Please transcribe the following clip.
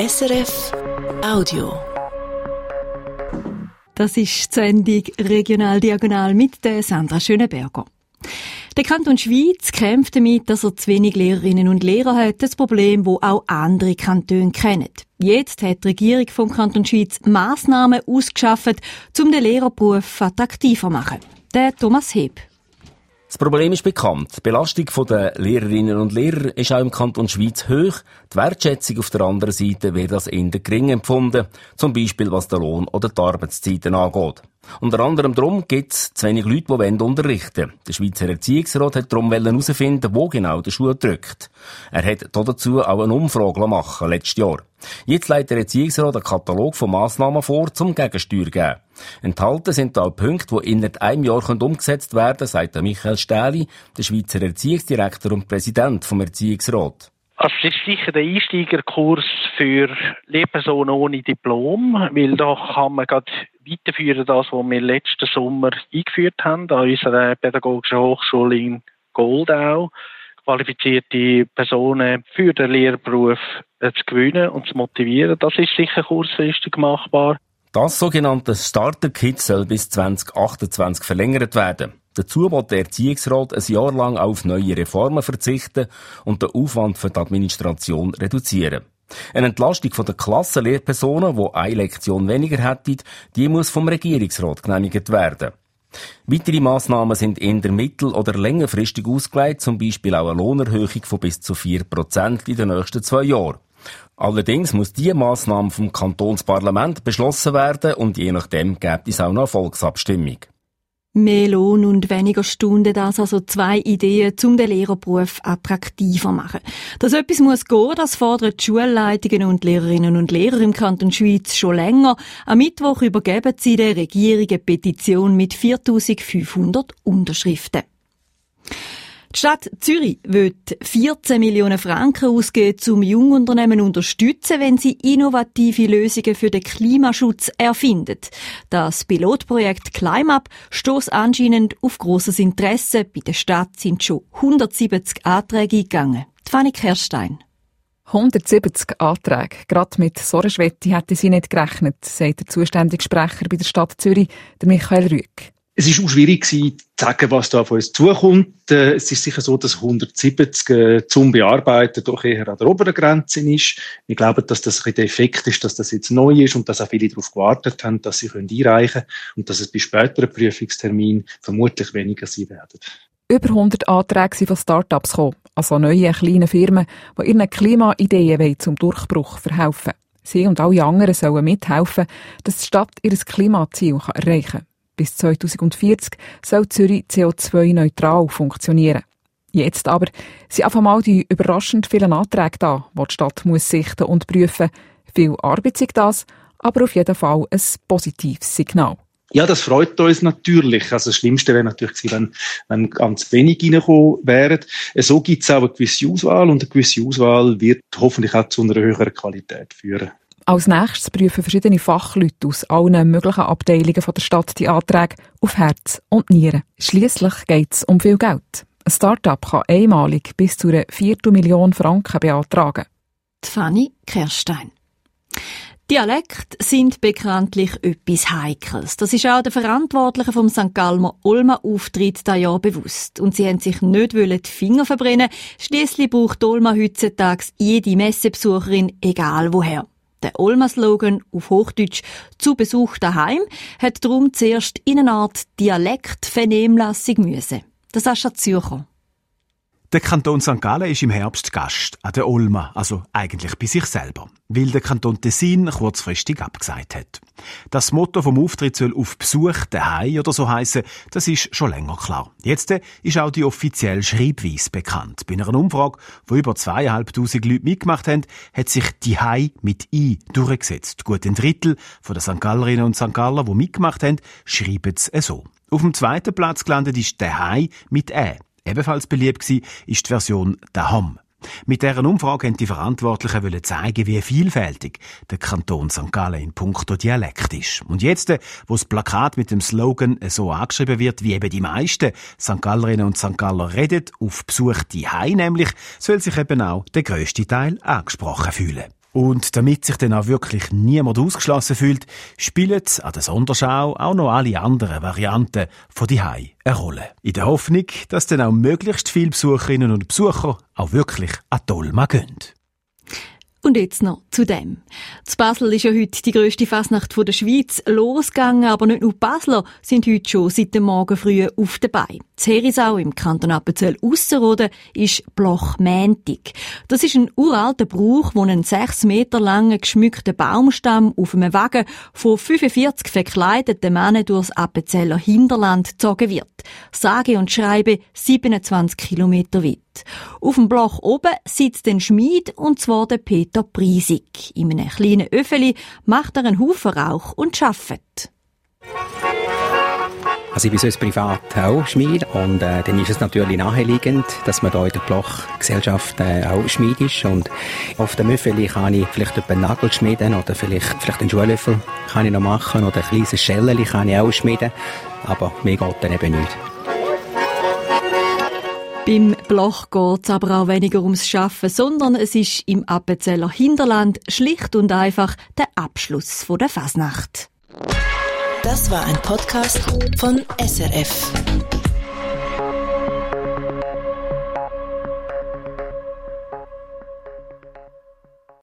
SRF Audio. Das ist die Sendung Regional Diagonal mit der Sandra Schöneberger. Der Kanton Schweiz kämpft damit, dass er zu wenig Lehrerinnen und Lehrer hat. Das Problem, wo auch andere Kantone kennen. Jetzt hat die Regierung vom Kanton Schweiz Massnahmen ausgeschafft, um den Lehrerberuf attraktiver zu machen. Der Thomas Heb. Das Problem ist bekannt. Die Belastung der Lehrerinnen und Lehrer ist auch im Kanton Schweiz hoch. Die Wertschätzung auf der anderen Seite wird als eher gering empfunden. Zum Beispiel was den Lohn oder die Arbeitszeiten angeht. Unter anderem darum gibt es zu wenig Leute, die unterrichten wollen. Der Schweizer Erziehungsrat hat darum herausfinden, wo genau der Schuh drückt. Er hat dazu auch eine Umfrage machen letztes Jahr. Jetzt legt der Erziehungsrat einen Katalog von Massnahmen vor, zum Gegensteuer zu geben. Enthalten sind auch Punkte, die innerhalb einem Jahr umgesetzt werden können, sagt Michael Stähli, der Schweizer Erziehungsdirektor und Präsident vom Erziehungsrat. Also es ist sicher der Einsteigerkurs für Lehrpersonen ohne Diplom, weil da kann man gerade weiterführen, das, was wir letzten Sommer eingeführt haben an unserer Pädagogischen Hochschule in Goldau qualifizierte Personen für den Lehrberuf äh, zu gewinnen und zu motivieren. Das ist sicher kurzfristig machbar. Das sogenannte Starter-Kit soll bis 2028 verlängert werden. Dazu wird der Erziehungsrat ein Jahr lang auf neue Reformen verzichten und den Aufwand für die Administration reduzieren. Eine Entlastung der Klassenlehrpersonen, die eine Lektion weniger hätten, die muss vom Regierungsrat genehmigt werden. Weitere Massnahmen sind in der mittel- oder längerfristig ausgelegt, zum Beispiel auch eine Lohnerhöhung von bis zu 4% in den nächsten zwei Jahren. Allerdings muss diese Massnahme vom Kantonsparlament beschlossen werden und je nachdem gibt es auch noch eine Volksabstimmung. Mehr Lohn und weniger Stunden, das also zwei Ideen, um den Lehrerberuf attraktiver zu machen. Dass etwas muss gehen, das fordern die Schulleitungen und Lehrerinnen und Lehrer im Kanton Schweiz schon länger. Am Mittwoch übergeben sie der Regierung eine Petition mit 4500 Unterschriften. Die Stadt Zürich wird 14 Millionen Franken ausgeben, um Jungunternehmen unterstützen, wenn sie innovative Lösungen für den Klimaschutz erfinden. Das Pilotprojekt ClimeUp stoßt anscheinend auf grosses Interesse. Bei der Stadt sind schon 170 Anträge eingegangen. Fanny Kerstein. 170 Anträge. Gerade mit so einer Schwette hätte sie nicht gerechnet, sagt der zuständige Sprecher bei der Stadt Zürich, Michael Rüegg. Es ist auch schwierig zu sagen, was da auf uns zukommt. Äh, es ist sicher so, dass 170 äh, zum Bearbeiten doch eher an der oberen Grenze ist. Wir glauben, dass das ein der Effekt ist, dass das jetzt neu ist und dass auch viele darauf gewartet haben, dass sie einreichen können und dass es bei späteren Prüfungsterminen vermutlich weniger sein werden. Über 100 Anträge sind von Start-ups gekommen, also neue kleine Firmen, die ihren Klimaideen zum Durchbruch verhelfen. Sie und alle anderen sollen mithelfen, dass die Stadt ihr Klimaziel erreichen kann. Bis 2040 soll Zürich CO2-neutral funktionieren. Jetzt aber sind auf einmal die überraschend vielen Anträge da, die die Stadt muss sichten und prüfen. Viel Arbeit ist das, aber auf jeden Fall ein positives Signal. Ja, das freut uns natürlich. Also das Schlimmste wäre natürlich gewesen, wenn, wenn ganz wenig reingekommen wären. So gibt es auch eine gewisse Auswahl und eine gewisse Auswahl wird hoffentlich auch zu einer höheren Qualität führen. Als nächstes prüfen verschiedene Fachleute aus allen möglichen Abteilungen der Stadt die Anträge auf Herz und Nieren. Schließlich geht es um viel Geld. Ein Start-up kann einmalig bis zu einer Viertelmillion Franken beantragen. Die Fanny Kerstein. Dialekt sind bekanntlich etwas Heikles. Das ist auch der Verantwortlichen vom St. Galmer Olma Auftritt da Jahr bewusst. Und sie haben sich nicht die Finger verbrennen. Schließlich braucht Olma heutzutage jede Messebesucherin, egal woher. Der Olma-Slogan auf Hochdeutsch «Zu Besuch daheim» hat darum zuerst in eine Art Dialektvernehmlassung müssen. Das ist schon Zürcher. Der Kanton St. Gallen ist im Herbst Gast an der Olma, also eigentlich bei sich selber, weil der Kanton Tessin kurzfristig abgesagt hat. Das Motto vom Auftritt soll auf Besuch daheim oder so heißen, das ist schon länger klar. Jetzt ist auch die offizielle Schreibweise bekannt. Bei einer Umfrage, wo über zweieinhalbtausend Leute mitgemacht haben, hat sich die Hai mit I durchgesetzt. Gut ein Drittel von den St. Gallerinnen und St. Galler, die mitgemacht haben, schreiben es so. Auf dem zweiten Platz gelandet ist der Hai mit Ä. Ebenfalls beliebt war, ist die Version «Dahom». Mit deren Umfrage haben die Verantwortlichen zeigen, wie vielfältig der Kanton St. Gallen in puncto Dialekt ist. Und jetzt, wo das Plakat mit dem Slogan so angeschrieben wird, wie eben die meisten St. Gallerinnen und St. Galler redet, auf Besuch die Hai nämlich, soll sich eben auch der grösste Teil angesprochen fühlen. Und damit sich dann auch wirklich niemand ausgeschlossen fühlt, spielen an der Sonderschau auch noch alle anderen Varianten von die Hai eine Rolle. In der Hoffnung, dass dann auch möglichst viele Besucherinnen und Besucher auch wirklich an Dolma gehen. Und jetzt noch zu dem. Z Basel ist ja heute die grösste Fasnacht der Schweiz losgegangen, aber nicht nur die Basler sind heute schon seit dem Morgen früh auf dabei. Z Herisau im Kanton Appenzell Ausserrhoden ist Blochmäntig. Das ist ein uralter Brauch, wo ein sechs Meter langer geschmückter Baumstamm auf einem Wagen von 45 verkleideten Männern durchs Appenzeller Hinterland gezogen wird. Sage und schreibe 27 Kilometer weit. Auf dem Bloch oben sitzt ein Schmied, und zwar der Peter Priesig. In einem kleinen Öffeli macht er einen Haufen Rauch und arbeitet. Also ich bin sonst privat auch Schmied und äh, dann ist es natürlich naheliegend, dass man da in der Blochgesellschaft äh, auch Schmied ist und auf dem Öffeli kann ich vielleicht einen Nagel schmieden oder vielleicht, vielleicht einen Schuhlöffel kann ich noch machen oder ein kleines Schellchen kann ich auch schmieden, aber mir geht dann eben nicht. Beim Bloch geht es aber auch weniger ums Schaffen, sondern es ist im Appenzeller Hinterland schlicht und einfach der Abschluss der Fasnacht. Das war ein Podcast von SRF.